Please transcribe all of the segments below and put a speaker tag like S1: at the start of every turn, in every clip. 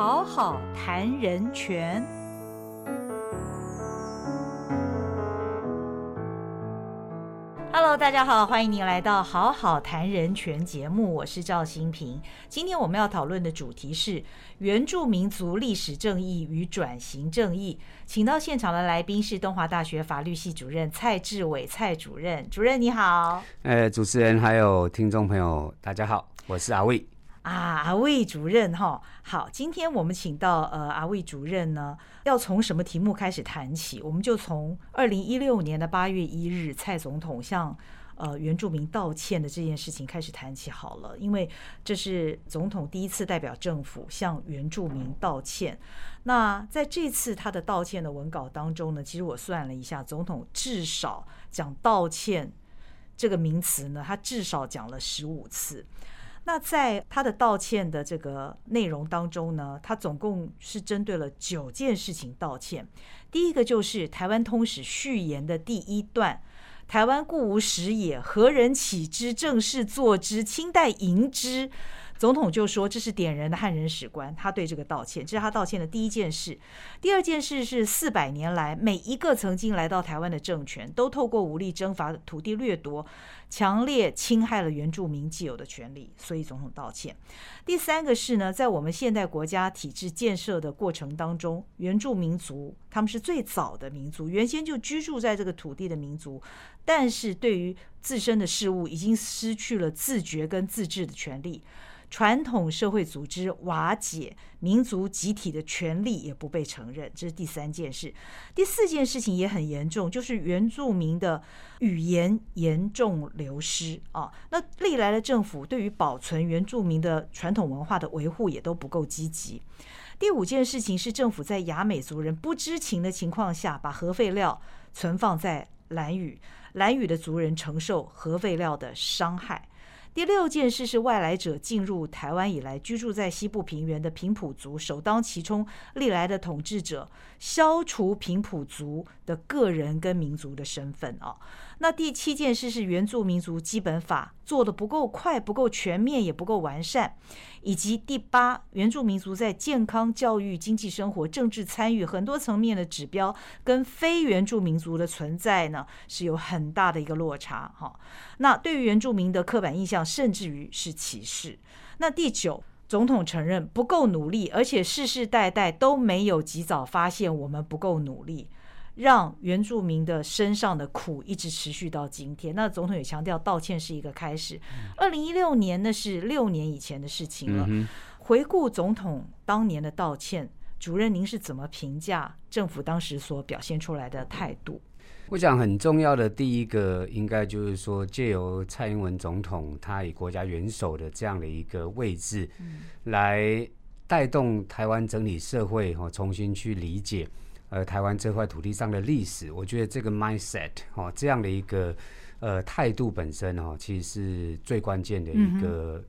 S1: 好好谈人权。Hello，大家好，欢迎您来到《好好谈人权》节目，我是赵新平。今天我们要讨论的主题是原住民族历史正义与转型正义。请到现场的来宾是东华大学法律系主任蔡志伟蔡主任，主任你好。
S2: 呃，主持人还有听众朋友，大家好，我是阿卫。
S1: 啊，阿魏主任哈，好，今天我们请到呃阿魏主任呢，要从什么题目开始谈起？我们就从二零一六年的八月一日蔡总统向呃原住民道歉的这件事情开始谈起好了，因为这是总统第一次代表政府向原住民道歉。那在这次他的道歉的文稿当中呢，其实我算了一下，总统至少讲道歉这个名词呢，他至少讲了十五次。那在他的道歉的这个内容当中呢，他总共是针对了九件事情道歉。第一个就是《台湾通史》序言的第一段：“台湾故无史也，何人起之？正式作之？清代迎之。”总统就说这是点人的汉人史观，他对这个道歉，这是他道歉的第一件事。第二件事是四百年来每一个曾经来到台湾的政权，都透过武力征伐、土地掠夺，强烈侵害了原住民既有的权利，所以总统道歉。第三个是呢，在我们现代国家体制建设的过程当中，原住民族他们是最早的民族，原先就居住在这个土地的民族，但是对于自身的事物已经失去了自觉跟自治的权利。传统社会组织瓦解，民族集体的权利也不被承认，这是第三件事。第四件事情也很严重，就是原住民的语言严重流失啊。那历来的政府对于保存原住民的传统文化的维护也都不够积极。第五件事情是政府在雅美族人不知情的情况下，把核废料存放在兰屿，兰屿的族人承受核废料的伤害。第六件事是外来者进入台湾以来，居住在西部平原的平埔族首当其冲，历来的统治者消除平埔族的个人跟民族的身份哦。那第七件事是原住民族基本法做的不够快、不够全面、也不够完善，以及第八，原住民族在健康、教育、经济生活、政治参与很多层面的指标，跟非原住民族的存在呢是有很大的一个落差哈。那对于原住民的刻板印象，甚至于是歧视。那第九，总统承认不够努力，而且世世代代都没有及早发现我们不够努力。让原住民的身上的苦一直持续到今天。那总统也强调，道歉是一个开始。二零一六年那是六年以前的事情了。回顾总统当年的道歉，主任您是怎么评价政府当时所表现出来的态度？
S2: 我想很重要的第一个，应该就是说，借由蔡英文总统他以国家元首的这样的一个位置，来带动台湾整体社会哈，重新去理解。呃，台湾这块土地上的历史，我觉得这个 mindset 哦，这样的一个呃态度本身哦，其实是最关键的一个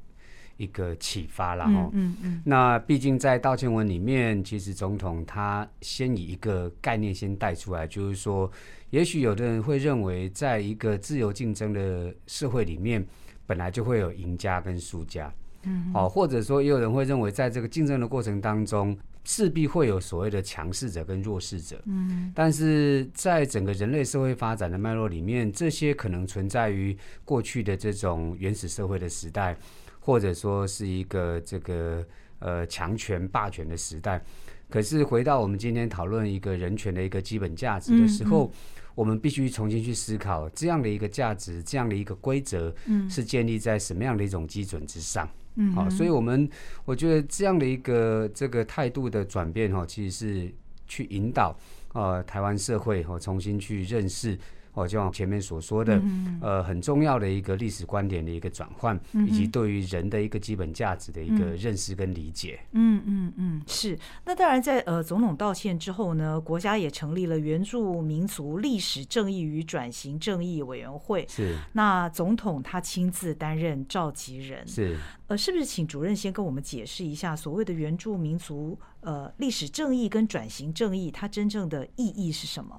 S2: 一个启发了哈。嗯嗯。那毕竟在道歉文里面，其实总统他先以一个概念先带出来，就是说，也许有的人会认为，在一个自由竞争的社会里面，本来就会有赢家跟输家。嗯。哦，或者说，也有人会认为，在这个竞争的过程当中。势必会有所谓的强势者跟弱势者，嗯，但是在整个人类社会发展的脉络里面，这些可能存在于过去的这种原始社会的时代，或者说是一个这个呃强权霸权的时代。可是回到我们今天讨论一个人权的一个基本价值的时候，我们必须重新去思考这样的一个价值，这样的一个规则，嗯，是建立在什么样的一种基准之上。嗯，嗯好，所以我们我觉得这样的一个这个态度的转变哈，其实是去引导呃台湾社会哈重新去认识。哦，就像前面所说的，呃，很重要的一个历史观点的一个转换，以及对于人的一个基本价值的一个认识跟理解。
S1: 嗯嗯嗯，是。那当然，在呃总统道歉之后呢，国家也成立了原住民族历史正义与转型正义委员会。
S2: 是。
S1: 那总统他亲自担任召集人。
S2: 是。
S1: 呃，是不是请主任先跟我们解释一下所谓的原住民族呃历史正义跟转型正义，它真正的意义是什么？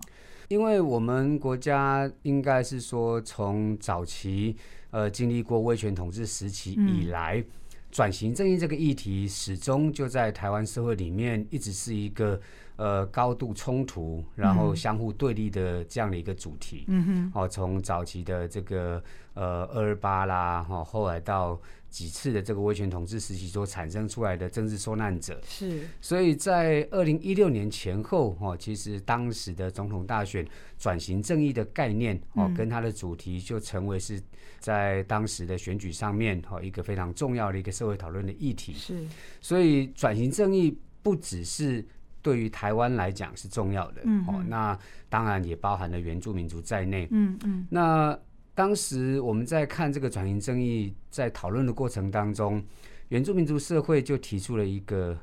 S2: 因为我们国家应该是说，从早期呃经历过威权统治时期以来，转型正义这个议题始终就在台湾社会里面一直是一个呃高度冲突，然后相互对立的这样的一个主题。
S1: 嗯哼，
S2: 哦，从早期的这个呃二二八啦，哈、后来到几次的这个威权统治时期所产生出来的政治受难者，
S1: 是，
S2: 所以在二零一六年前后，哦，其实当时的总统大选转型正义的概念，哦，
S1: 嗯。
S2: 跟它的主题就成为是在当时的选举上面，哦，一个非常重要的一个社会讨论的议题。
S1: 是，
S2: 所以转型正义不只是对于台湾来讲是重要的，
S1: 嗯
S2: 哦，那当然也包含了原住民族在内。
S1: 嗯嗯。
S2: 那当时我们在看这个转型正义在讨论的过程当中，原住民族社会就提出了一个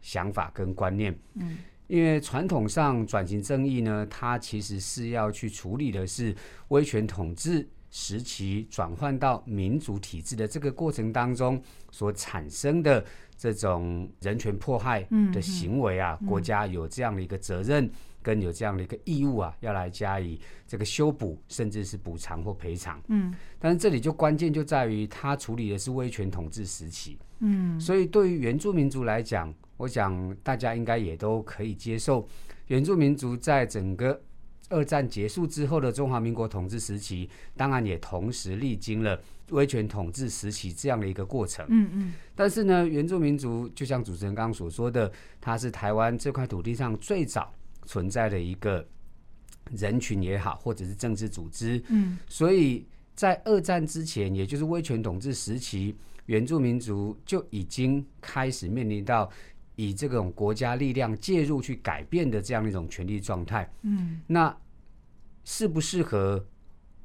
S2: 想法跟观念，
S1: 嗯，
S2: 因为传统上转型正义呢，它其实是要去处理的是威权统治时期转换到民主体制的这个过程当中所产生的这种人权迫害的行为啊，国家有这样的一个责任。跟有这样的一个义务啊，要来加以这个修补，甚至是补偿或赔偿。
S1: 嗯
S2: 但是这里就关键就在于，他处理的是威权统治时期，
S1: 嗯
S2: 所以对于原住民族来讲，我想大家应该也都可以接受，原住民族在整个二战结束之后的中华民国统治时期，当然也同时历经了威权统治时期这样的一个过程。
S1: 嗯嗯
S2: 但是呢，原住民族就像主持人刚刚所说的，它是台湾这块土地上最早存在的一个人群也好，或者是政治组织。
S1: 嗯
S2: 所以在二战之前，也就是威权统治时期，原住民族就已经开始面临到以这种国家力量介入去改变的这样一种权力状态。
S1: 嗯
S2: 那适不适合？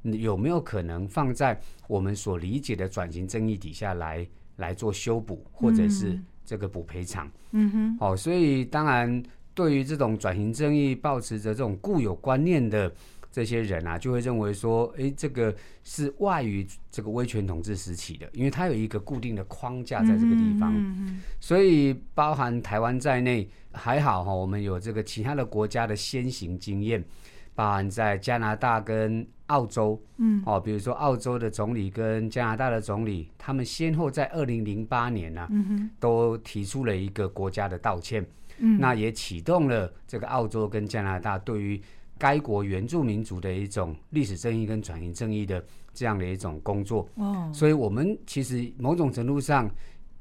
S2: 有没有可能放在我们所理解的转型正义底下来来做修补，或者是这个补赔偿？
S1: 嗯哼，
S2: 哦，所以当然，对于这种转型正义抱持着这种固有观念的这些人啊，就会认为说，哎，这个是外于这个威权统治时期的，因为它有一个固定的框架在这个地方，
S1: 嗯
S2: 所以包含台湾在内，还好哈、我们有这个其他的国家的先行经验，包含在加拿大跟澳洲，
S1: 嗯，
S2: 哦，比如说澳洲的总理跟加拿大的总理，他们先后在二零零八年呢、
S1: 嗯，
S2: 都提出了一个国家的道歉。
S1: 嗯。
S2: 那也启动了这个澳洲跟加拿大对于该国原住民族的一种历史正义跟转型正义的这样的一种工作。
S1: 哦，
S2: 所以，我们其实某种程度上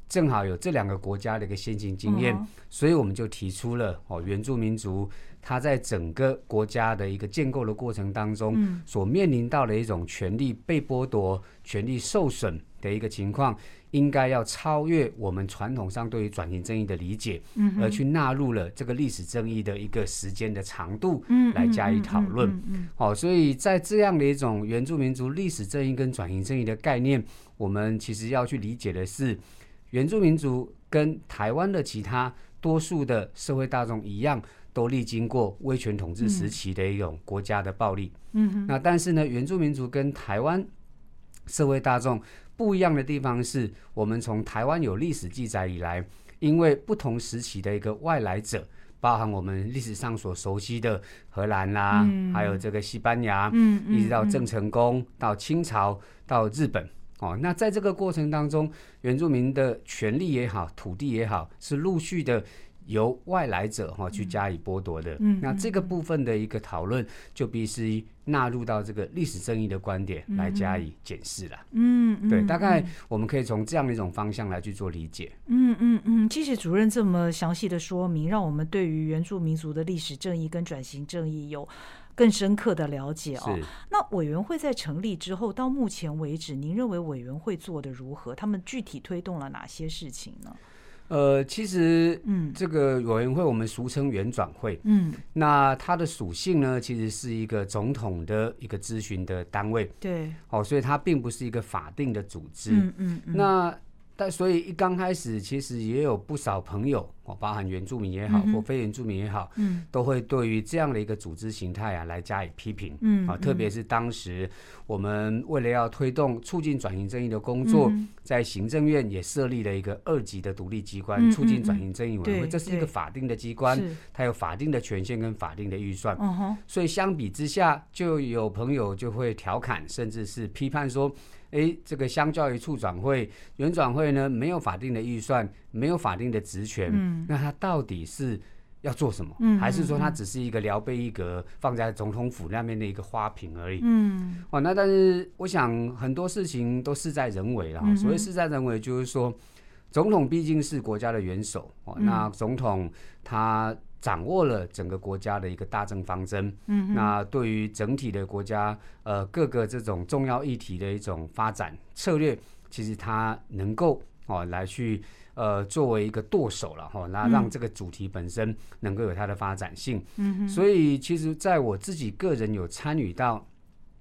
S2: 正好有这两个国家的一个先行经验，
S1: 嗯。
S2: 所以我们就提出了哦，原住民族他在整个国家的一个建构的过程当中，
S1: 嗯。
S2: 所面临到的一种权利被剥夺、权利受损的一个情况，应该要超越我们传统上对于转型正义的理解，
S1: 嗯
S2: 而去纳入了这个历史正义的一个时间的长度
S1: 嗯
S2: 来加以讨论。
S1: 嗯嗯
S2: 好、所以在这样的一种原住民族历史正义跟转型正义的概念，我们其实要去理解的是，原住民族跟台湾的其他多数的社会大众一样，都历经过威权统治时期的一种国家的暴力。
S1: 嗯哼，
S2: 那但是呢，原住民族跟台湾社会大众不一样的地方是，我们从台湾有历史记载以来，因为不同时期的一个外来者，包含我们历史上所熟悉的荷兰啦，
S1: 嗯
S2: 还有这个西班牙，一直到郑成功，到清朝，到日本。哦，那在这个过程当中，原住民的权利也好，土地也好，是陆续的由外来者哈、去加以剥夺的。
S1: 嗯
S2: 那这个部分的一个讨论，就必须纳入到这个历史正义的观点来加以检视了。
S1: 嗯嗯，
S2: 对，大概我们可以从这样的一种方向来去做理解。
S1: 嗯嗯嗯，谢谢主任这么详细的说明，让我们对于原住民族的历史正义跟转型正义有更深刻的了解哦。那委员会在成立之后，到目前为止，您认为委员会做的如何？他们具体推动了哪些事情呢？
S2: 呃，其实
S1: 嗯。
S2: 这个委员会我们俗称原转会，
S1: 嗯，
S2: 那它的属性呢，其实是一个总统的一个咨询的单位，
S1: 对，
S2: 哦，所以它并不是一个法定的组织。
S1: 嗯嗯嗯，
S2: 那但所以一刚开始，其实也有不少朋友哦，包含原住民也好，
S1: 嗯
S2: 或非原住民也好，
S1: 嗯。
S2: 都会对于这样的一个组织形态啊来加以批评。啊，
S1: 嗯啊
S2: 特别是当时我们为了要推动促进转型正义的工作，
S1: 嗯。
S2: 在行政院也设立了一个二级的独立机关——
S1: 嗯
S2: 促进
S1: 嗯
S2: 转型正义委员会，
S1: 对
S2: 这是一个法定的机关，它有法定的权限跟法定的预算。所以相比之下，就有朋友就会调侃，甚至是批判说，诶，这个相较于处转会，原转会呢没有法定的预算，没有法定的职权，
S1: 嗯
S2: 那他到底是要做什么？
S1: 嗯
S2: 还是说他只是一个聊备一格放在总统府那边的一个花瓶而已？
S1: 嗯
S2: 哦，那但是我想很多事情都事在人为啦。
S1: 嗯
S2: 所谓事在人为，就是说总统毕竟是国家的元首哦，
S1: 嗯
S2: 那总统他掌握了整个国家的一个大政方针，
S1: 嗯
S2: 那对于整体的国家呃各个这种重要议题的一种发展策略，其实它能够哦来去。呃，作为一个舵手了哈，那让这个主题本身能够有它的发展性。
S1: 嗯
S2: 所以，其实在我自己个人有参与到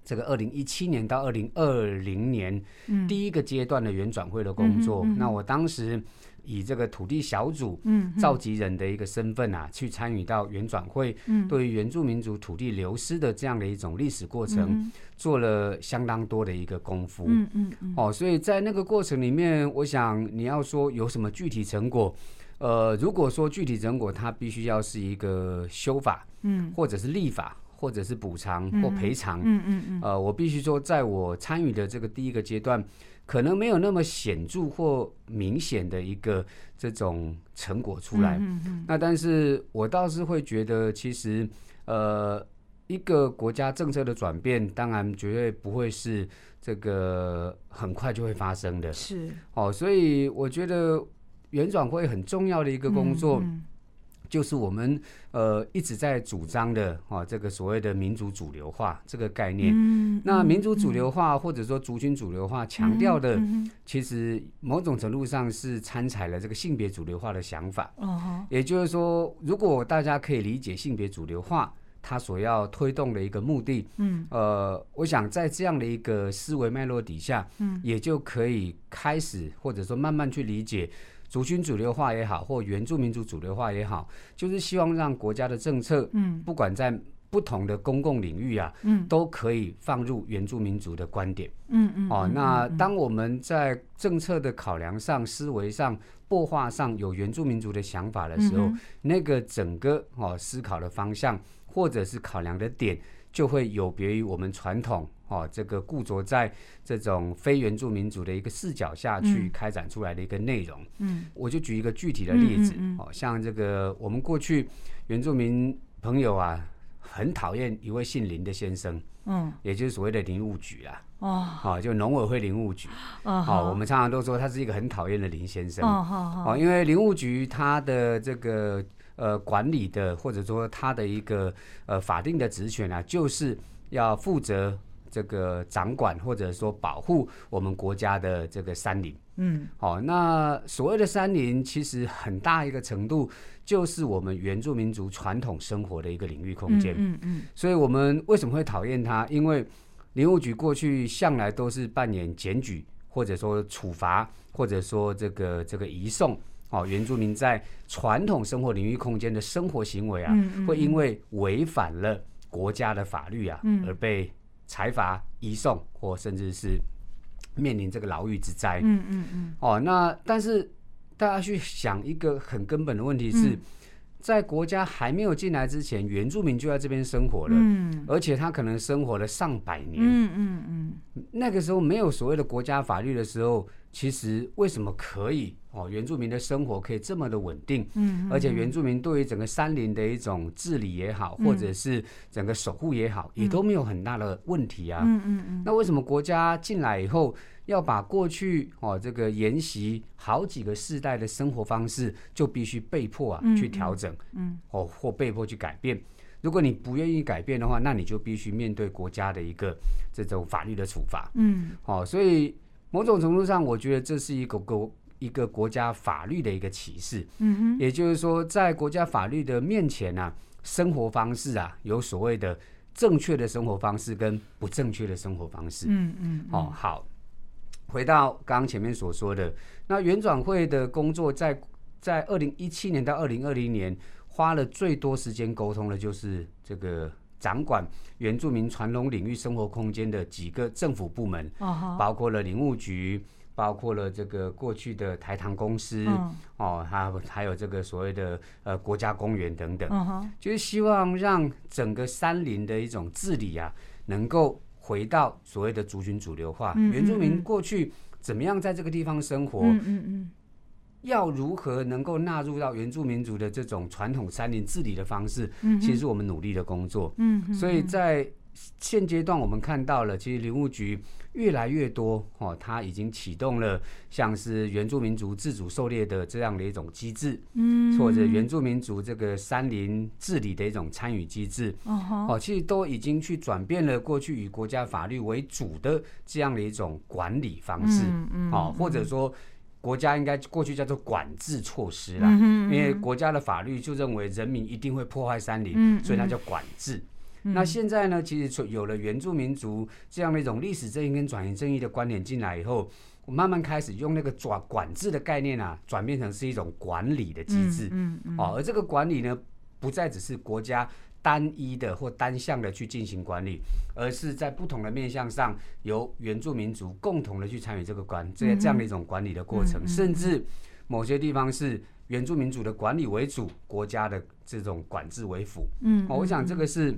S2: 这个二零一七年到二零二零年
S1: 嗯
S2: 第一个阶段的原转会的工作。那我当时以这个土地小组
S1: 嗯
S2: 召集人的一个身份啊，去参与到原转会，
S1: 嗯。
S2: 对于原住民族土地流失的这样的一种历史过程，做了相当多的一个功夫。
S1: 嗯嗯嗯。
S2: 哦，所以在那个过程里面，我想你要说有什么具体成果，呃，如果说具体成果，它必须要是一个修法，
S1: 嗯。
S2: 或者是立法，或者是补偿或赔偿。
S1: 嗯嗯嗯。
S2: 呃，我必须说，在我参与的这个第一个阶段，可能没有那么显著或明显的一个这种成果出来。
S1: 嗯嗯
S2: 那但是我倒是会觉得，其实呃，一个国家政策的转变，当然绝对不会是这个很快就会发生的。
S1: 是
S2: 哦，所以我觉得原转会很重要的一个工作，
S1: 嗯
S2: 就是我们呃一直在主张的哦，这个所谓的民族主流化这个概念。
S1: 嗯
S2: 那民族主流化或者说族群主流化强调的，
S1: 嗯
S2: 其实某种程度上是参采了这个性别主流化的想法。
S1: 哦。
S2: 也就是说，如果大家可以理解性别主流化，它所要推动的一个目的，
S1: 嗯。
S2: 呃，我想在这样的一个思维脉络底下，
S1: 嗯，
S2: 也就可以开始或者说慢慢去理解族群主流化也好，或原住民族主流化也好，就是希望让国家的政策，
S1: 嗯。
S2: 不管在不同的公共领域啊，
S1: 嗯。
S2: 都可以放入原住民族的观点。
S1: 嗯嗯
S2: 哦，那当我们在政策的考量上、思维上、擘画上有原住民族的想法的时候，
S1: 嗯
S2: 那个整个哦思考的方向或者是考量的点，就会有别于我们传统哦这个固着在这种非原住民族的一个视角下去
S1: 嗯
S2: 开展出来的一个内容。
S1: 嗯
S2: 我就举一个具体的例子，
S1: 嗯嗯嗯
S2: 哦，像这个我们过去原住民朋友啊，很讨厌一位姓林的先生，
S1: 嗯
S2: 也就是所谓的林务局啊。
S1: 哦
S2: 好、就农委会林务局。
S1: 哦
S2: 好、我们常常都说他是一个很讨厌的林先生。
S1: 哦好好
S2: 哦，因为林务局他的这个呃管理的，或者说他的一个呃法定的职权啊，就是要负责这个掌管或者说保护我们国家的这个山林。
S1: 嗯
S2: 好、那所谓的山林，其实很大一个程度就是我们原住民族传统生活的一个领域空间。
S1: 嗯嗯
S2: 所以我们为什么会讨厌它？因为林务局过去向来都是扮演检举，或者说处罚，或者说这个这个移送哦，原住民在传统生活领域空间的生活行为啊，
S1: 嗯嗯
S2: 会因为违反了国家的法律啊，
S1: 嗯
S2: 而被裁罚、移送，或甚至是面临这个牢狱之灾。
S1: 嗯嗯嗯
S2: 哦，那但是大家去想一个很根本的问题是，
S1: 嗯
S2: 在国家还没有进来之前，原住民就在这边生活了，
S1: 嗯
S2: 而且他可能生活了上百年。
S1: 嗯嗯嗯
S2: 那个时候没有所谓的国家法律的时候，其实为什么可以哦？原住民的生活可以这么的稳定，
S1: 嗯
S2: 而且原住民对于整个山林的一种治理也好，或者是整个守护也好，也都没有很大的问题啊。
S1: 嗯嗯嗯
S2: 那为什么国家进来以后要把过去哦这个沿袭好几个世代的生活方式，就必须被迫啊
S1: 嗯
S2: 去调整，
S1: 嗯
S2: 哦或被迫去改变？如果你不愿意改变的话，那你就必须面对国家的一个这种法律的处罚。
S1: 嗯
S2: 哦，所以某种程度上，我觉得这是一个国一个国家法律的一个歧视。
S1: 嗯哼
S2: 也就是说，在国家法律的面前啊，生活方式啊，有所谓的正确的生活方式跟不正确的生活方式。
S1: 嗯嗯
S2: 哦，好，回到刚刚前面所说的，那原转会的工作在在二零一七年到二零二零年花了最多时间沟通的，就是这个掌管原住民传统领域生活空间的几个政府部门，包括了林务局。包括了这个过去的台糖公司、
S1: 嗯。
S2: 哦，还有还有这个所谓的呃国家公园等等，
S1: 嗯
S2: 就是希望让整个山林的一种治理啊，能够回到所谓的族群主流化，
S1: 嗯。
S2: 原住民过去怎么样在这个地方生活，
S1: 嗯嗯嗯。
S2: 要如何能够纳入到原住民族的这种传统山林治理的方式，
S1: 嗯，
S2: 其实是我们努力的工作。
S1: 嗯嗯，
S2: 所以在现阶段，我们看到了，其实林务局越来越多哦，它已经启动了像是原住民族自主狩猎的这样的一种机制，
S1: 嗯。
S2: 或者原住民族这个山林治理的一种参与机制。
S1: 哦
S2: 其实都已经去转变了过去以国家法律为主的这样的一种管理方式，
S1: 嗯嗯
S2: 哦，或者说国家应该过去叫做管制措施啦，
S1: 嗯
S2: 因为国家的法律就认为人民一定会破坏山林，
S1: 嗯。
S2: 所以它叫管制。那现在呢，其实有了原住民族这样的一种历史正义跟转型正义的观点进来以后，我慢慢开始用那个转管制的概念啊，转变成是一种管理的机制。
S1: 嗯嗯
S2: 哦，而这个管理呢，不再只是国家单一的或单向的去进行管理，而是在不同的面向上，由原住民族共同的去参与这个管这这样的一种管理的过程，甚至某些地方是原住民族的管理为主，国家的这种管制为辅。
S1: 嗯
S2: 哦，我想这个是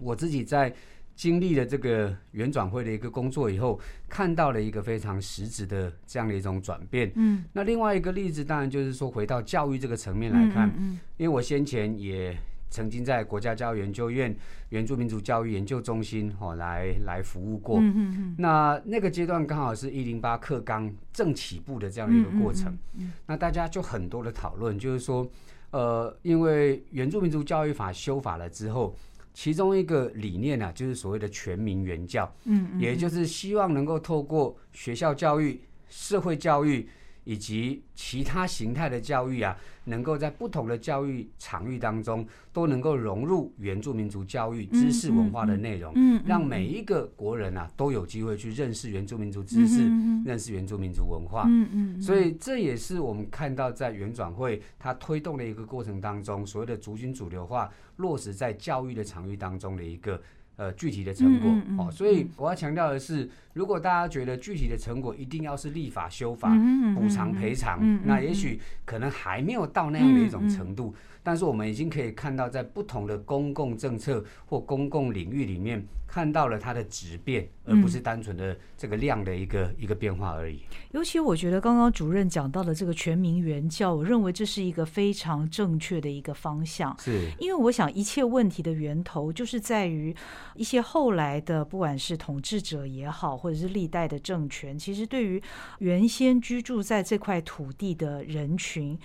S2: 我自己在经历了这个原转会的一个工作以后，看到了一个非常实质的这样的一种转变。
S1: 嗯，
S2: 那另外一个例子，当然就是说回到教育这个层面来看，
S1: 嗯
S2: 因为我先前也曾经在国家教育研究院原住民族教育研究中心哦来来服务过。
S1: 嗯嗯
S2: 那那个阶段刚好是一零八课纲正起步的这样的一个过程，
S1: 嗯。
S2: 那大家就很多的讨论，就是说，呃，因为原住民族教育法修法了之后，其中一个理念啊，就是所谓的全民原教，
S1: 嗯
S2: 也就是希望能够透过学校教育、社会教育以及其他形态的教育啊，能够在不同的教育场域当中，都能够融入原住民族教育知识文化的内容，
S1: 嗯
S2: 让每一个国人啊都有机会去认识原住民族知识，认识原住民族文化。
S1: 嗯嗯
S2: 所以这也是我们看到在原转会它推动的一个过程当中，所谓的族群主流化落实在教育的场域当中的一个呃具体的成果、
S1: 嗯嗯嗯
S2: 哦。所以我要强调的是，如果大家觉得具体的成果一定要是立法修法、
S1: 嗯
S2: 补偿赔偿，那也许可能还没有到那样的一种程度。但是我们已经可以看到，在不同的公共政策或公共领域里面，看到了它的质变，而不是单纯的这个量的一个一个变化而已。
S1: 尤其我觉得刚刚主任讲到的这个全民援教，我认为这是一个非常正确的一个方向。
S2: 是，
S1: 因为我想，一切问题的源头就是在于一些后来的，不管是统治者也好，或者是历代的政权，其实对于原先居住在这块土地的人群。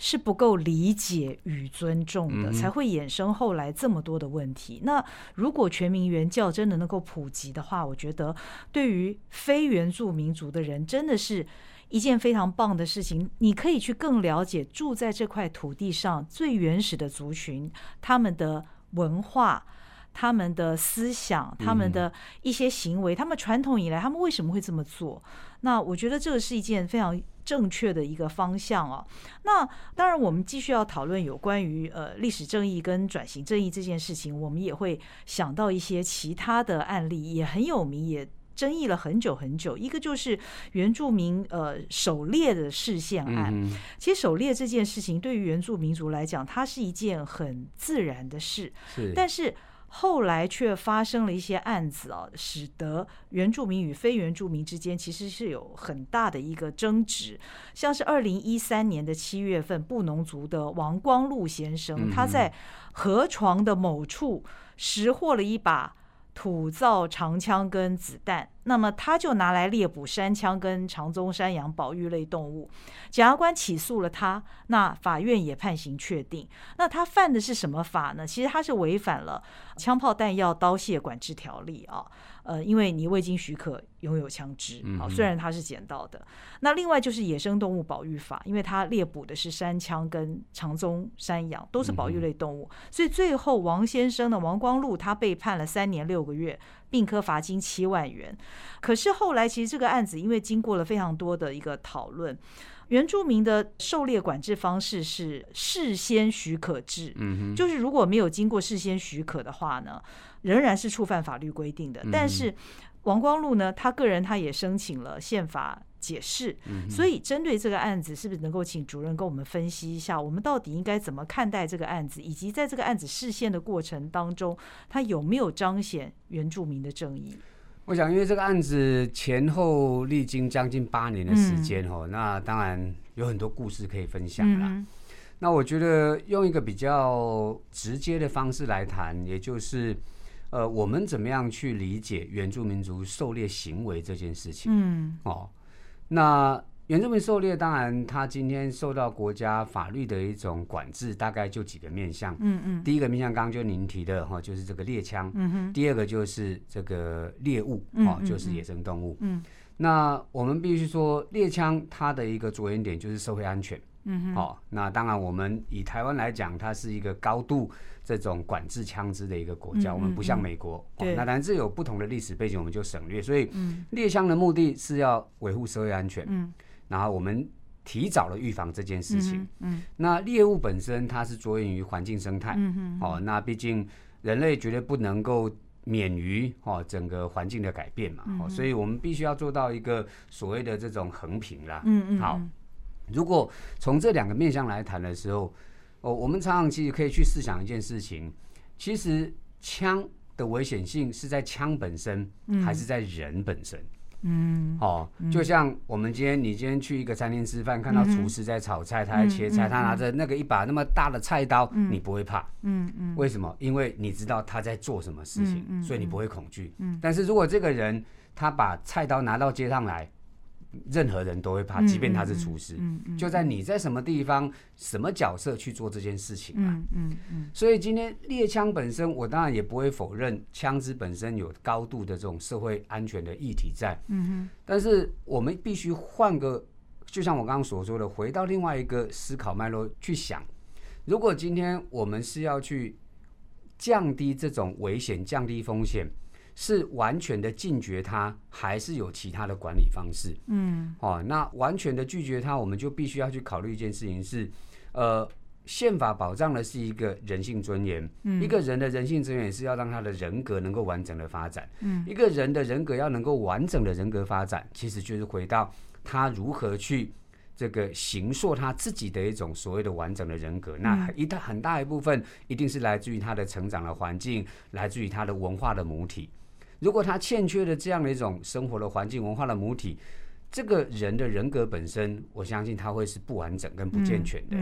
S1: 是不够理解与尊重的，才会衍生后来这么多的问题。那如果全民原教真的能够普及的话，我觉得对于非原住民族的人，真的是一件非常棒的事情。你可以去更了解住在这块土地上最原始的族群，他们的文化。他们的思想，他们的一些行为，他们传统以来，他们为什么会这么做？那我觉得这个是一件非常正确的一个方向哦。那当然，我们继续要讨论有关于呃历史正义跟转型正义这件事情，我们也会想到一些其他的案例，也很有名，也争议了很久很久。一个就是原住民呃狩猎的事件案。
S2: 嗯
S1: 其实狩猎这件事情对于原住民族来讲，它是一件很自然的事，
S2: 是，
S1: 但是。后来却发生了一些案子啊，使得原住民与非原住民之间其实是有很大的一个争执。像是二零一三年的七月份，布农族的王光禄先生，他在河床的某处拾获了一把土造长枪跟子弹，那么他就拿来猎捕山枪跟长鬃山羊保育类动物。检察官起诉了他，那法院也判刑确定。那他犯的是什么法呢？其实他是违反了《枪炮弹药刀械管制条例》啊，呃，因为你未经许可拥有枪支啊，虽然他是捡到的。那另外就是《野生动物保育法》，因为他猎捕的是山枪跟长鬃山羊，都是保育类动物，所以最后王先生呢，王光禄他被判了三年六个月，并科罚金七万元。可是后来其实这个案子因为经过了非常多的一个讨论。原住民的狩猎管制方式是事先许可制，
S2: 嗯
S1: 就是如果没有经过事先许可的话呢，仍然是触犯法律规定的。但是王光禄呢，他个人他也申请了宪法解释。所以针对这个案子，是不是能够请主任跟我们分析一下，我们到底应该怎么看待这个案子，以及在这个案子视线的过程当中，他有没有彰显原住民的正义？
S2: 我想，因为这个案子前后历经将近八年的时间哦，那当然有很多故事可以分享啦。那我觉得用一个比较直接的方式来谈，也就是呃，我们怎么样去理解原住民族狩猎行为这件事情？嗯，哦，那。原住民狩猎，当然，他今天受到国家法律的一种管制，大概就几个面向。嗯嗯。第一个面向，刚刚就您提的哈，就是这个猎枪。嗯哼。第二个就是这个猎物，哦，就是野生动物。嗯。那我们必须说，猎枪它的一个着眼点就是社会安全。嗯哼。哦，那当然，我们以台湾来讲，它是一个高度这种管制枪支的一个国家，我们不像美国。对。那当然，这有不同的历史背景，我们就省略。所以，猎枪的目的是要维护社会安全。嗯。然后我们提早了预防这件事情。嗯，那猎物本身它是着眼于环境生态。嗯嗯。哦，那毕竟人类绝对不能够免于哦整个环境的改变嘛。哦，所以我们必须要做到一个所谓的这种横平啦。嗯嗯。好，如果从这两个面向来谈的时候，哦，我们常常其实可以去试想一件事情：，其实枪的危险性是在枪本身，还是在人本身？嗯，哦，就像我们今天，你今天去一个餐厅吃饭，看到厨师在炒菜，他在切菜，他拿着那个一把那么大的菜刀，你不会怕，嗯嗯，为什么？因为你知道他在做什么事情，所以你不会恐惧。嗯，但是如果这个人他把菜刀拿到街上来。任何人都会怕，即便他是厨师。就在你在什么地方、什么角色去做这件事情啊？嗯嗯所以今天猎枪本身，我当然也不会否认枪支本身有高度的这种社会安全的议题在。嗯但是我们必须换个，就像我刚刚所说的，回到另外一个思考脉络去想：如果今天我们是要去降低这种危险、降低风险。是完全的禁绝它，还是有其他的管理方式？嗯，哦，那完全的拒绝它，我们就必须要去考虑一件事情是，呃，宪法保障的是一个人性尊严，嗯，一个人的人性尊严是要让他的人格能够完整的发展，嗯，一个人的人格要能够完整的人格发展，其实就是回到他如何去这个形塑他自己的一种所谓的完整的人格，那一大很大一部分一定是来自于他的成长的环境，来自于他的文化的母体。如果他欠缺的这样的一种生活的环境、文化的母体，这个人的人格本身，我相信他会是不完整跟不健全的。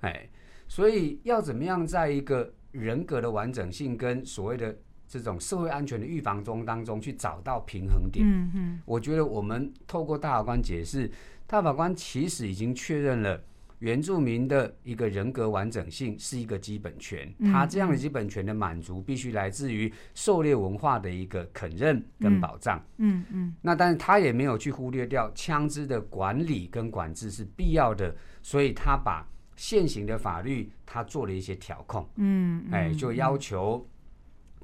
S2: 哎，所以要怎么样在一个人格的完整性跟所谓的这种社会安全的预防中当中去找到平衡点？嗯嗯，我觉得我们透过大法官解释，大法官其实已经确认了。原住民的一个人格完整性是一个基本权，他这样的基本权的满足必须来自于狩猎文化的一个肯认跟保障。嗯嗯。那但是他也没有去忽略掉枪支的管理跟管制是必要的，所以他把现行的法律他做了一些调控。嗯。哎，就要求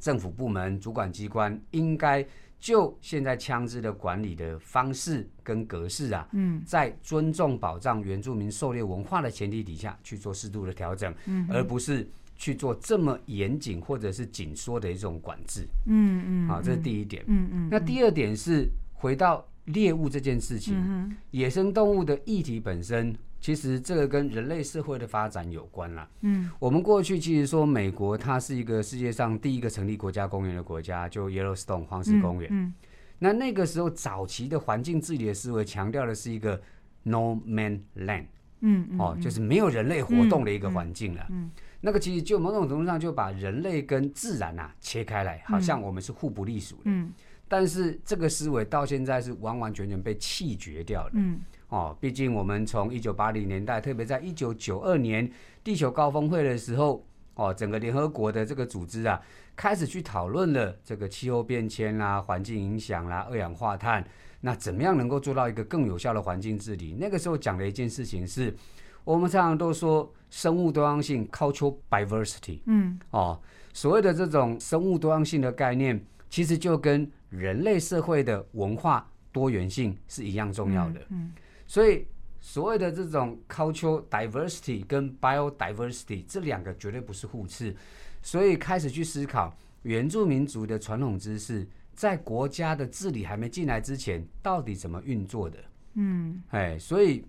S2: 政府部门主管机关应该。就现在枪支的管理的方式跟格式啊，嗯，在尊重保障原住民狩猎文化的前提底下去做适度的调整，嗯，而不是去做这么严谨或者是紧缩的一种管制，嗯嗯，好，这是第一点，嗯嗯，那第二点是回到猎物这件事情，野生动物的议题本身。其实这个跟人类社会的发展有关啦。嗯，我们过去其实说美国它是一个世界上第一个成立国家公园的国家，就 Yellowstone 黄石公园。嗯，那那个时候早期的环境治理的思维强调的是一个 No Man Land。嗯哦，就是没有人类活动的一个环境了。嗯，那个其实就某种程度上就把人类跟自然啊切开来，好像我们是互不隶属的。嗯，但是这个思维到现在是完完全全被弃绝掉了。嗯。哦，毕竟我们从一九八零年代，特别在一九九二年地球高峰会的时候，哦，整个联合国的这个组织啊，开始去讨论了这个气候变迁啦、环境影响啦、二氧化碳，那怎么样能够做到一个更有效的环境治理？那个时候讲的一件事情是，我们常常都说生物多样性 （cultural diversity）。嗯，哦，所谓的这种生物多样性的概念，其实就跟人类社会的文化多元性是一样重要的。嗯。所以，所谓的这种 cultural diversity 跟 biodiversity 这两个绝对不是互斥，所以开始去思考原住民族的传统知识在国家的治理还没进来之前，到底怎么运作的？嗯，哎，所以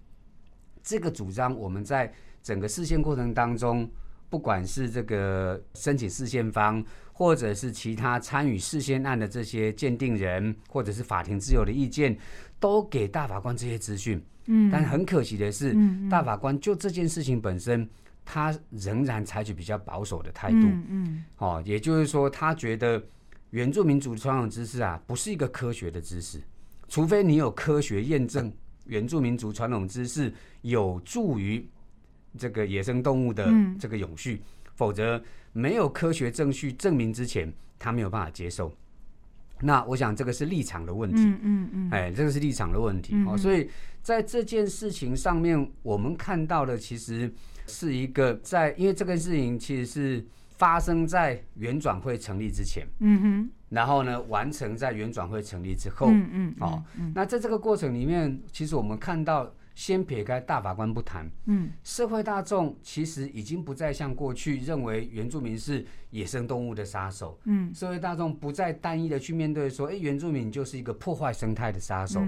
S2: 这个主张我们在整个事件过程当中，不管是这个申请事件方，或者是其他参与事件案的这些鉴定人，或者是法庭自由的意见，都给大法官这些资讯。嗯，但很可惜的是，大法官就这件事情本身，他仍然采取比较保守的态度。嗯嗯，哦，也就是说，他觉得原住民族传统知识啊，不是一个科学的知识，除非你有科学验证原住民族传统知识有助于这个野生动物的这个永续，否则没有科学证据证明之前，他没有办法接受。那我想这个是立场的问题，嗯嗯嗯，哎，这个是立场的问题。哦。所以在这件事情上面，我们看到的其实是一个在，因为这个事情其实是发生在原转会成立之前，嗯哼，然后呢，完成在原转会成立之后，嗯嗯，哦，那在这个过程里面，其实我们看到。先撇开大法官不谈，嗯，社会大众其实已经不再像过去认为原住民是野生动物的杀手，嗯，社会大众不再单一的去面对说，哎，原住民就是一个破坏生态的杀手，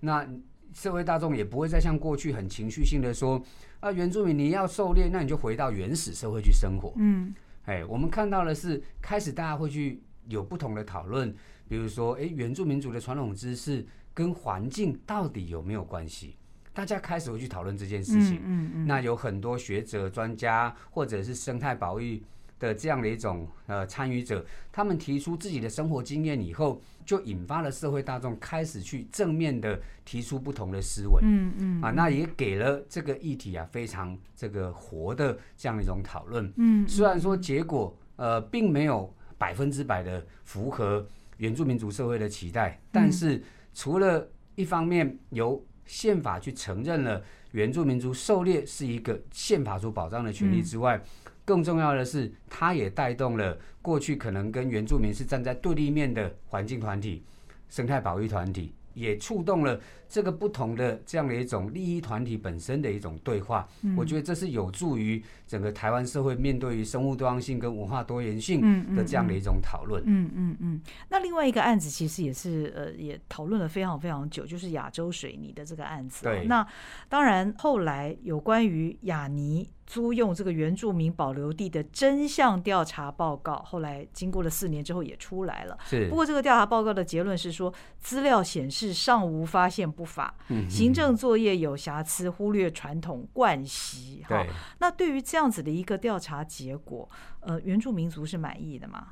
S2: 那社会大众也不会再像过去很情绪性的说，啊，原住民你要狩猎，那你就回到原始社会去生活，嗯，哎，我们看到的是开始大家会去有不同的讨论，比如说，哎，原住民族的传统知识跟环境到底有没有关系？大家开始会去讨论这件事情，嗯嗯，那有很多学者、专家或者是生态保育的这样的一种呃参与者，他们提出自己的生活经验以后，就引发了社会大众开始去正面的提出不同的思维，嗯嗯，啊，那也给了这个议题啊非常这个活的这样的一种讨论，嗯，虽然说结果呃并没有百分之百的符合原住民族社会的期待，但是除了一方面由宪法去承认了原住民族狩猎是一个宪法所保障的权利之外，更重要的是，它也带动了过去可能跟原住民是站在对立面的环境团体、生态保育团体。也触动了这个不同的这样的一种利益团体本身的一种对话，我觉得这是有助于整个台湾社会面对于生物多样性跟文化多元性的这样的一种讨论。
S1: 嗯嗯嗯。那另外一个案子其实也是呃也讨论了非常非常久，就是亚洲水泥的这个案子。
S2: 对。
S1: 那当然后来有关于亚泥。租用这个原住民保留地的真相调查报告，后来经过了四年之后也出来了。
S2: 是，
S1: 不过这个调查报告的结论是说，资料显示尚无发现不法，行政作业有瑕疵，忽略传统惯习。
S2: 哈，
S1: 那对于这样子的一个调查结果，呃，原住民族是满意的吗？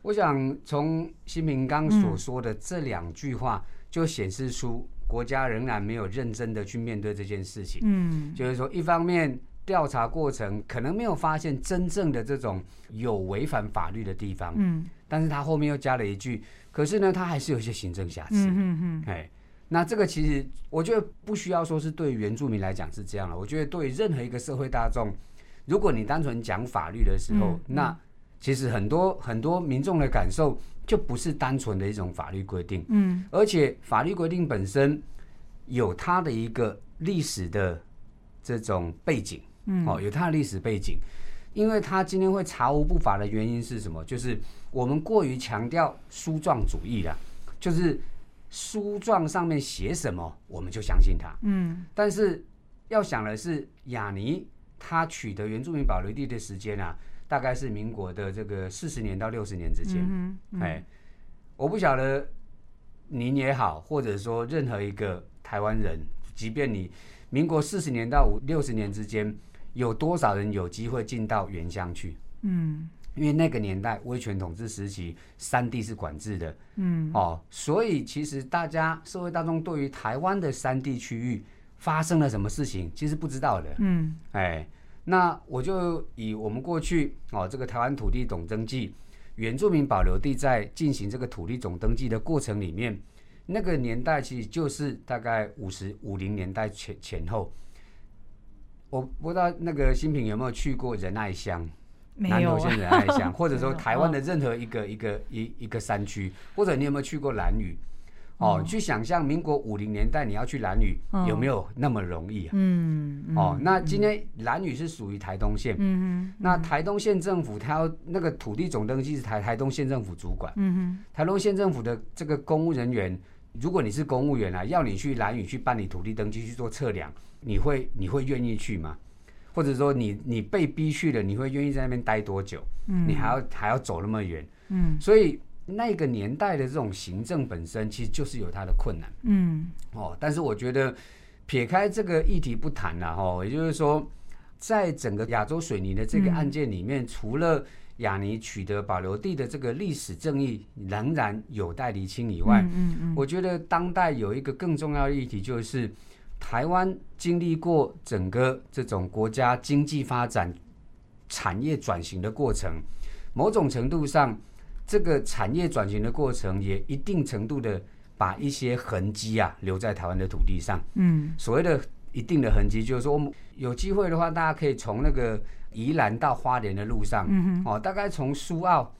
S2: 我想从新平刚所说的这两句话，就显示出国家仍然没有认真的去面对这件事情。嗯，就是说一方面。调查过程可能没有发现真正的这种有违反法律的地方，嗯，但是他后面又加了一句，可是呢，他还是有一些行政瑕疵，嗯嗯嗯，哎，那这个其实我觉得不需要说是对原住民来讲是这样了，我觉得对任何一个社会大众，如果你单纯讲法律的时候，那其实很多很多民众的感受就不是单纯的一种法律规定，嗯，而且法律规定本身有它的一个历史的这种背景。哦，有它的历史背景，因为他今天会查无不法的原因是什么？就是我们过于强调书状主义了，就是书状上面写什么，我们就相信他。嗯，但是要想的是，雅尼他取得原住民保留地的时间啊，大概是民国的这个四十年到六十年之间。嗯哎，我不晓得您也好，或者说任何一个台湾人，即便你民国四十年到五六十年之间。有多少人有机会进到原乡去？嗯，因为那个年代威权统治时期，山地是管制的。嗯，哦，所以其实大家社会大众对于台湾的山地区域发生了什么事情，其实不知道的。嗯，哎，那我就以我们过去哦，这个台湾土地总登记，原住民保留地在进行这个土地总登记的过程里面，那个年代其实就是大概五十五零年代前前后。我不知道那个新品有没有去过仁爱乡，
S1: 南投
S2: 县仁爱乡，或者说台湾的任何一个一个一一个山区，或者你有没有去过兰屿？哦，去想象民国五零年代你要去兰屿，有没有那么容易啊？嗯，哦，那今天兰屿是属于台东县，嗯那台东县政府他要那个土地总登记是台台东县政府主管，嗯台东县政府的这个公务人员如果你是公务员啊，要你去蓝屿去办理土地登记去做测量，你会你会愿意去吗？或者说你你被逼去了，你会愿意在那边待多久？嗯，你还要还要走那么远？嗯，所以那个年代的这种行政本身其实就是有它的困难。嗯，哦，但是我觉得撇开这个议题不谈了哈，也就是说，在整个亚洲水泥的这个案件里面，除了雅尼取得保留地的这个历史正义仍然有待厘清以外，嗯嗯，我觉得当代有一个更重要的议题就是。台湾经历过整个这种国家经济发展、产业转型的过程，某种程度上，这个产业转型的过程也一定程度的把一些痕迹啊留在台湾的土地上。嗯，所谓的一定的痕迹，就是说，我们有机会的话，大家可以从那个宜兰到花莲的路上，哦，大概从苏澳。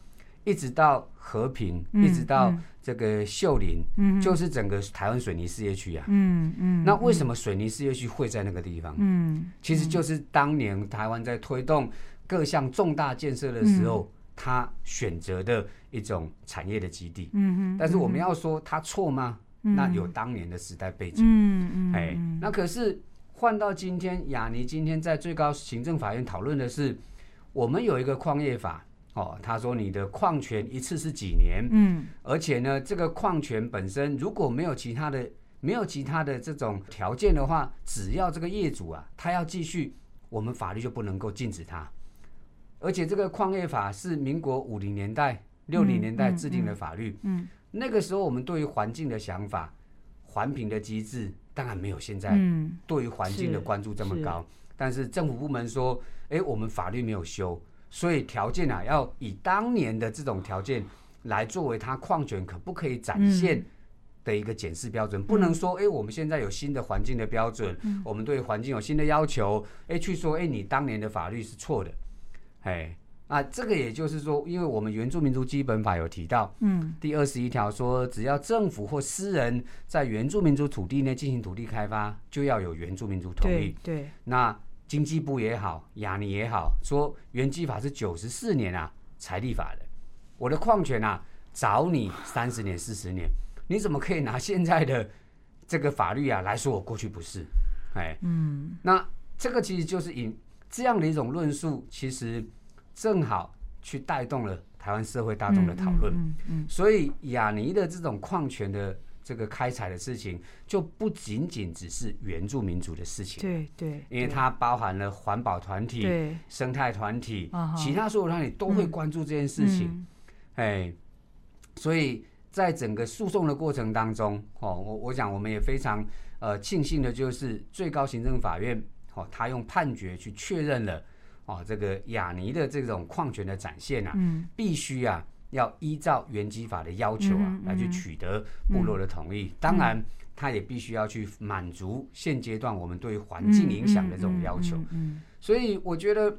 S2: 一直到和平，一直到这个秀林，就是整个台湾水泥事业区啊。嗯嗯。那为什么水泥事业区会在那个地方？嗯，其实就是当年台湾在推动各项重大建设的时候，他选择的一种产业的基地。嗯但是我们要说他错吗？那有当年的时代背景。嗯嗯。哎，那可是换到今天，雅尼今天在最高行政法院讨论的是，我们有一个矿业法。哦，他说你的矿权一次是几年？嗯，而且呢，这个矿权本身如果没有其他的、没有其他的这种条件的话，只要这个业主啊，他要继续，我们法律就不能够禁止他。而且这个矿业法是民国五零年代、六零年代制定的法律。嗯，那个时候我们对于环境的想法、环评的机制，当然没有现在对于环境的关注这么高。但是政府部门说，哎，我们法律没有修。所以条件啊，要以当年的这种条件来作为它矿权可不可以展现的一个检视标准，不能说哎，我们现在有新的环境的标准，我们对环境有新的要求，哎，去说哎，你当年的法律是错的，哎，啊，这个也就是说，因为我们原住民族基本法有提到，嗯，第二十一条说，只要政府或私人在原住民族土地内进行土地开发，就要有原住民族同意，
S1: 对，
S2: 那。经济部也好，雅尼也好，说原基法是九十四年啊才立法的，我的矿权啊早你三十年四十年，你怎么可以拿现在的这个法律啊来说我过去不是？哎，嗯，那这个其实就是以这样的一种论述，其实正好去带动了台湾社会大众的讨论，嗯嗯，所以雅尼的这种矿权的。这个开采的事情就不仅仅只是原住民族的事情，
S1: 对对，
S2: 因为它包含了环保团体、生态团体，其他所有团体都会关注这件事情。哎，所以在整个诉讼的过程当中，哦，我我想我们也非常呃庆幸的就是最高行政法院哦，他用判决去确认了哦，这个雅尼的这种矿权的展现啊，必须啊。要依照原基法的要求啊，来去取得部落的同意。当然，他也必须要去满足现阶段我们对环境影响的这种要求。所以，我觉得，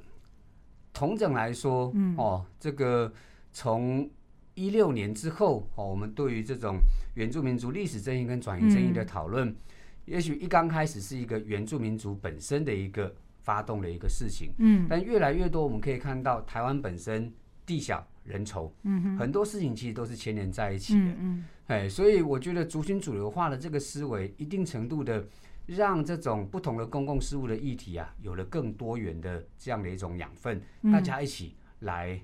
S2: 同整来说，哦，这个从一六年之后，哦，我们对于这种原住民族历史争议跟转移争议的讨论，也许一刚开始是一个原住民族本身的一个发动的一个事情。嗯，但越来越多，我们可以看到台湾本身地小。人稠，嗯很多事情其实都是牵连在一起的，嗯哎，所以我觉得族群主流化的这个思维，一定程度的让这种不同的公共事务的议题啊，有了更多元的这样的一种养分，大家一起来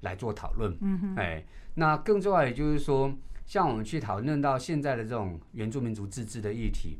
S2: 来做讨论，嗯哎，那更重要也就是说，像我们去讨论到现在的这种原住民族自治的议题，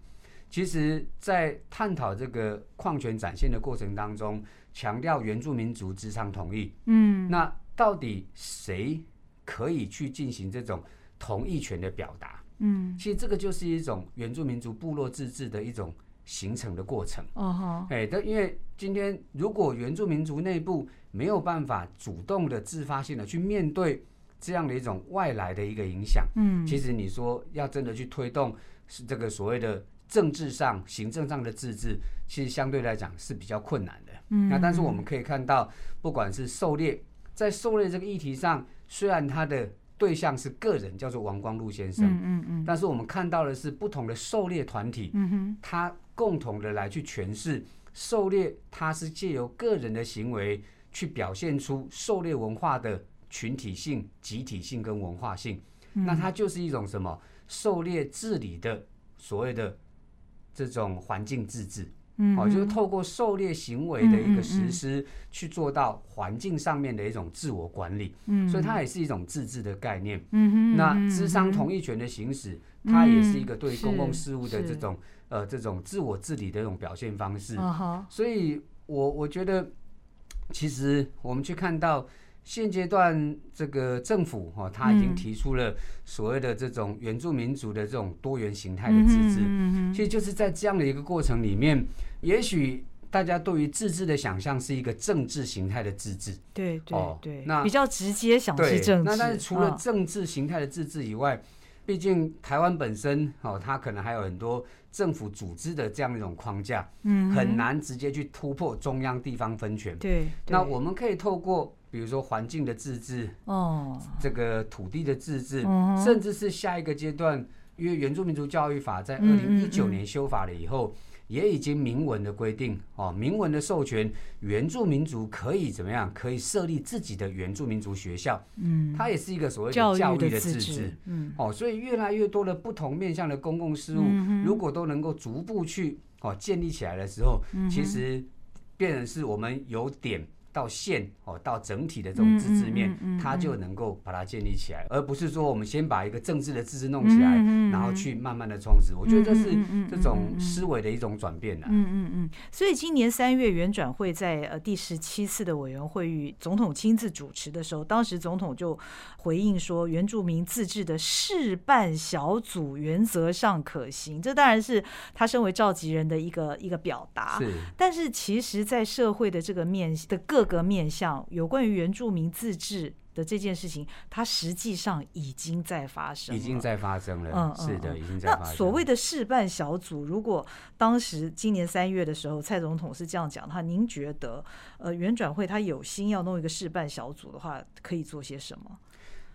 S2: 其实在探讨这个矿权展现的过程当中，强调原住民族职场同意，嗯，那。到底谁可以去进行这种同意权的表达？嗯，其实这个就是一种原住民族部落自治的一种形成的过程。哦哈，哎，但因为今天如果原住民族内部没有办法主动的自发性的去面对这样的一种外来的一个影响，嗯，其实你说要真的去推动是这个所谓的政治上、行政上的自治，其实相对来讲是比较困难的。嗯，那但是我们可以看到，不管是狩猎。在狩猎这个议题上，虽然他的对象是个人，叫做王光禄先生，嗯嗯嗯，但是我们看到的是不同的狩猎团体，嗯哼，他共同的来去诠释狩猎，它是借由个人的行为去表现出狩猎文化的群体性、集体性跟文化性，那它就是一种什么？狩猎治理的所谓的这种环境自治。
S1: 嗯
S2: 哦，就是透过狩猎行为的一个实施，去做到环境上面的一种自我管理，
S1: 嗯
S2: 所以它也是一种自治的概念。
S1: 嗯哼
S2: 那
S1: 嗯
S2: 智商同意权的行使，它也是一个
S1: 嗯
S2: 对公共事务的这
S1: 是
S2: 种呃这种自我治理的一种表现方式。所以我我觉得，其实我们去看到现阶段这个政府哈、哦，他已经
S1: 嗯
S2: 提出了所谓的这种原住民族的这种多元形态的自治。其实就是在这样的一个过程里面，也许大家对于自治的想象是一个政治形态的自治。
S1: 对对
S2: 哦
S1: 对，
S2: 那
S1: 比较直接想
S2: 对
S1: 是政治。
S2: 那但是除了
S1: 嗯
S2: 政治形态的自治以外，毕竟台湾本身哦，它可能还有很多政府组织的这样一种框架，
S1: 嗯
S2: 很难直接去突破中央地方分权。
S1: 对，对
S2: 那我们可以透过比如说环境的自治，
S1: 哦，
S2: 这个土地的自治，
S1: 嗯
S2: 甚至是下一个阶段，因为原住民族教育法在二
S1: 嗯
S2: 零一九年修法了以后，也已经明文的规定哦，明文的授权原住民族可以怎么样？可以设立自己的原住民族学校，
S1: 嗯，
S2: 它也是一个所谓的
S1: 教
S2: 教育
S1: 的
S2: 的自治。
S1: 治。，嗯。
S2: 哦，所以越来越多的不同面向的公共事务，
S1: 嗯
S2: 如果都能够逐步去哦建立起来的时候，
S1: 嗯
S2: 其实变成是我们有点到县哦，到整体的这种自治面，它就能够把它建立起来，而不是说我们先把一个政治的自治弄起来，然后去慢慢的充实。我觉得这是这种思维的一种转变啊。
S1: 嗯嗯嗯，所以今年三月，原转会在呃第十七次的委员会与总统亲自主持的时候，当时总统就回应说，原住民自治的事办小组原则上可行，这当然是他身为召集人的一个一个表达。
S2: 是，
S1: 但是其实，在社会的这个面的各个面向，有关于原住民自治的这件事情，它实际上已经在发生，
S2: 已经在发生了。
S1: 嗯嗯
S2: 是的，
S1: 嗯
S2: 已经在发生。
S1: 所谓的事办小组，如果当时今年三月的时候，蔡总统是这样讲的话，您觉得呃，原转会他有心要弄一个事办小组的话，可以做些什么？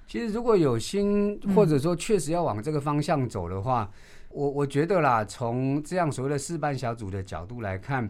S2: 其实如果有心，
S1: 嗯
S2: 或者说确实要往这个方向走的话，我我觉得啦，从这样所谓的事办小组的角度来看，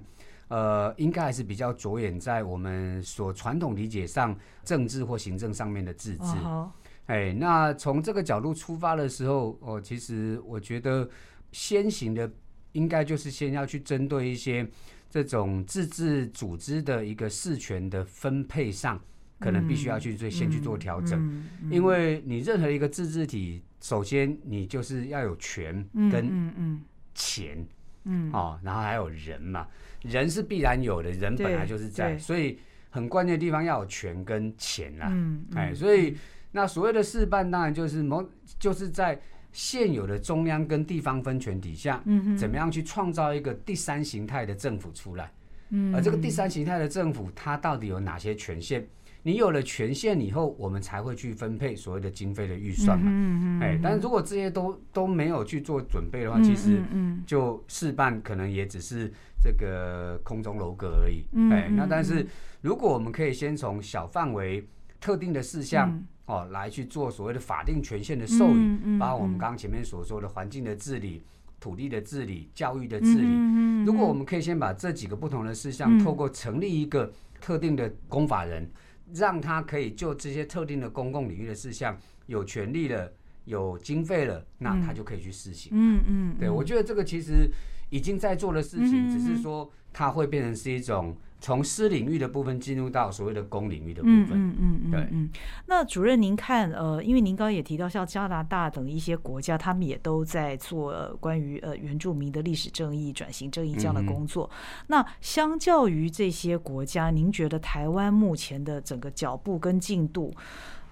S2: 呃，应该还是比较着眼在我们所传统理解上政治或行政上面的自治。
S1: 哦
S2: 哎，那从这个角度出发的时候，哦，其实我觉得先行的应该就是先要去针对一些这种自治组织的一个事权的分配上，可能必须要去做、先去做调整。
S1: 嗯嗯
S2: 因为你任何一个自治体，首先你就是要有权
S1: 嗯
S2: 跟钱、
S1: 嗯。
S2: 哦，然后还有人嘛，人是必然有的，人本来就是在，所以很关键的地方要有权跟钱啦。
S1: 嗯，
S2: 哎，
S1: 嗯
S2: 所以那所谓的事办，当然就是某就是在现有的中央跟地方分权底下，
S1: 嗯
S2: 怎么样去创造一个第三形态的政府出来？
S1: 嗯
S2: 而这个第三形态的政府，它到底有哪些权限？你有了权限以后，我们才会去分配所谓的经费的预算嘛。
S1: 嗯嗯
S2: 哎，但是如果这些都都没有去做准备的话，
S1: 嗯
S2: 其实
S1: 嗯
S2: 就事办可能也只是这个空中楼阁而已。
S1: 嗯
S2: 哎，那
S1: 嗯
S2: 但是如果我们可以先从小范围特定的事项、
S1: 嗯
S2: 哦来去做所谓的法定权限的授予，
S1: 嗯嗯
S2: 包括我们
S1: 嗯
S2: 刚刚前面所说的环境的治理、土地的治理、教育的治理。
S1: 嗯。
S2: 如果我们可以先把这几个不同的事项，
S1: 嗯。
S2: 透过成立一个特定的公法人，让他可以就这些特定的公共领域的事项有权利了、有经费了，那他就可以去试行。
S1: 嗯嗯，
S2: 对，
S1: 嗯。
S2: 我觉得这个其实已经在做的事情，
S1: 嗯
S2: 只是说它会变成是一种从私领域的部分进入到所谓的公领域的部
S1: 嗯
S2: 分。
S1: 嗯嗯嗯
S2: 对
S1: 嗯。那主任，您看，呃，因为您刚刚也提到，像加拿大等一些国家，他们也都在做、呃、关于呃原住民的历史正义、转型正义这样的工作。那相较于这些国家，您觉得台湾目前的整个脚步跟进度，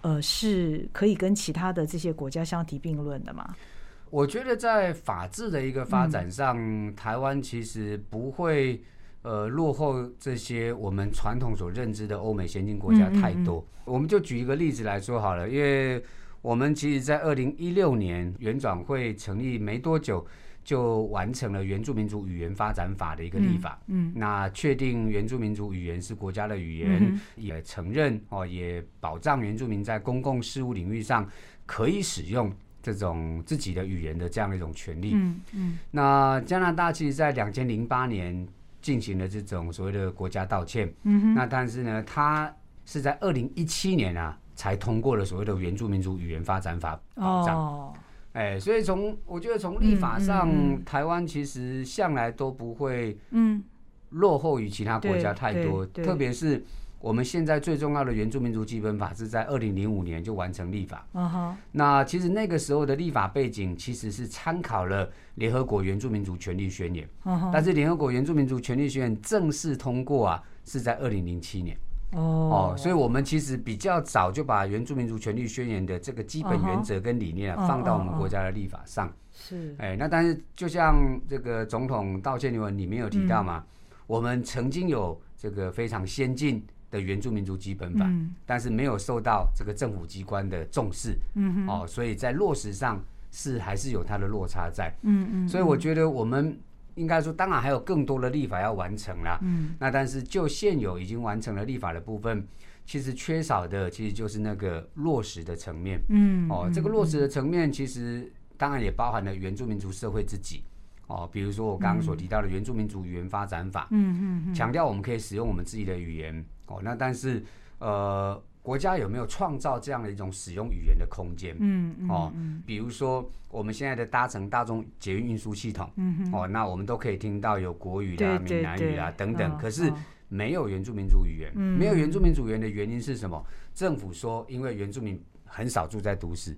S1: 呃，是可以跟其他的这些国家相提并论的吗？
S2: 我觉得在法治的一个发
S1: 嗯
S2: 展上，台湾其实不会呃落后这些我们传统所认知的欧美先进国家
S1: 嗯嗯
S2: 太多。我们就举一个例子来说好了，因为我们其实，在二零一六年原转会成立没多久，就完成了原住民族语言发展法的一个立法。
S1: 嗯
S2: 那确定原住民族语言是国家的语言，
S1: 嗯
S2: 也承认哦，也保障原住民在公共事务领域上可以使用这种自己的语言的这样的一种权利。
S1: 嗯嗯
S2: 那加拿大其实在两千零八年进行了这种所谓的国家道歉，
S1: 嗯哼。
S2: 那但是呢，他是在二零一七年啊才通过了所谓的原住民族语言发展法保障。
S1: 哦，
S2: 哎，所以从我觉得从立法上，
S1: 嗯嗯嗯。
S2: 台湾其实向来都不会
S1: 嗯。
S2: 落后于其他国家太多，特别是我们现在最重要的原住民族基本法是在二零零五年就完成立法。
S1: 嗯哼。
S2: 那其实那个时候的立法背景其实是参考了联合国原住民族权利宣言，
S1: 嗯哼。
S2: 但是联合国原住民族权利宣言正式通过啊是在二零零七年。
S1: 哦。
S2: 哦，所以我们其实比较早就把原住民族权利宣言的这个基本原则跟理念啊放到我们国家的立法上。
S1: 是。
S2: 哎，那但是就像这个总统道歉文里面有提到嘛，
S1: 嗯。
S2: 我们曾经有这个非常先进的原住民族基本法，
S1: 嗯
S2: 但是没有受到这个政府机关的重视，
S1: 嗯
S2: 哦，所以在落实上是还是有它的落差在。
S1: 嗯嗯，
S2: 所以我觉得我们应该说，当然还有更多的立法要完成啦。
S1: 嗯
S2: 那但是就现有已经完成了立法的部分，其实缺少的其实就是那个落实的层面。
S1: 嗯
S2: 哦，这个落实的层面其实当然也包含了原住民族社会自己。哦，比如说我刚刚所提到的《原住民族语言发展法》，
S1: 嗯嗯嗯
S2: 强调我们可以使用我们自己的语言。哦，那但是呃，国家有没有创造这样的一种使用语言的空间？
S1: 嗯嗯
S2: 哦
S1: 嗯
S2: 比如说我们现在的搭乘大众捷运运输系统，
S1: 嗯哼
S2: 哦，那我们都可以听到有国语啦、
S1: 对对
S2: 闽南语啦
S1: 对
S2: 等等，
S1: 嗯
S2: 可是
S1: 嗯
S2: 没有原住民族语言。
S1: 嗯
S2: 没有原住民族语言的原因是什么？政府说，因为原住民很少住在都市，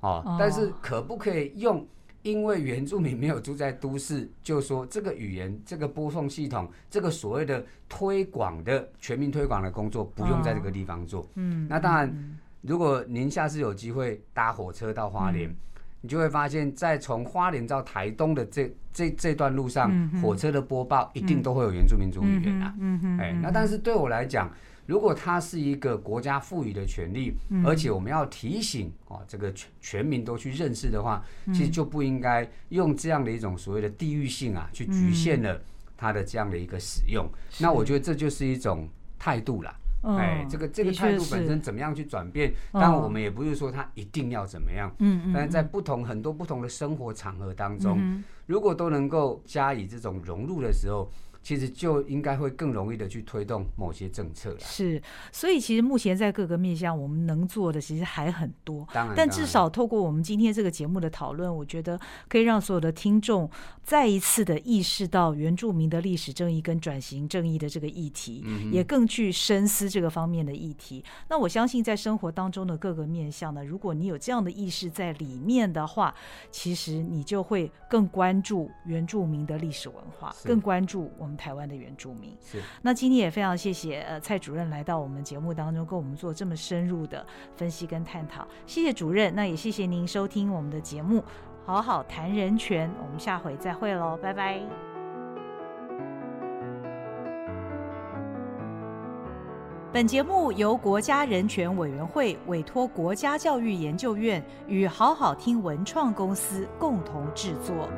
S2: 哦
S1: 哦，
S2: 但是可不可以用？因为原住民没有住在都市，就说这个语言、这个播送系统、这个所谓的推广的全民推广的工作，不用在这个地方做。
S1: 嗯，
S2: 那当然，如果您下次有机会搭火车到花
S1: 嗯
S2: 莲，你就会发现，在从花莲到台东的这这这段路上，
S1: 嗯
S2: 火车的播报一定都会有原住民族语言啊。
S1: 嗯哼，
S2: 哎，那但是对我来讲，如果它是一个国家赋予的权利，而且我们要提醒哦，这个全全民都去认识的话，
S1: 嗯。
S2: 其实就不应该用这样的一种所谓的地域性啊，去局限了它的这样的一个使用。那我觉得这就是一种态度啦。
S1: 嗯
S2: 哎，这个这个态度本身怎么样去转变？
S1: 嗯。
S2: 当然，我们也不是说它一定要怎么样，
S1: 嗯嗯
S2: 但是在不同很多不同的生活场合当中，
S1: 嗯
S2: 如果都能够加以这种融入的时候，其实就应该会更容易的去推动某些政策了。
S1: 是，所以其实目前在各个面向，我们能做的其实还很多。
S2: 当然，
S1: 但至少透过我们今天这个节目的讨论，我觉得可以让所有的听众再一次的意识到原住民的历史正义跟转型正义的这个议题，
S2: 嗯
S1: 也更去深思这个方面的议题。那我相信在生活当中的各个面向呢，如果你有这样的意识在里面的话，其实你就会更关注原住民的历史文化，更关注我们台湾的原住民。
S2: 是
S1: 那今天也非常谢谢呃蔡主任来到我们节目当中，跟我们做这么深入的分析跟探讨。谢谢主任，那也谢谢您收听我们的节目，好好谈人权。我们下回再会喽，拜拜。本节目由国家人权委员会委托国家教育研究院与好好听文创公司共同制作。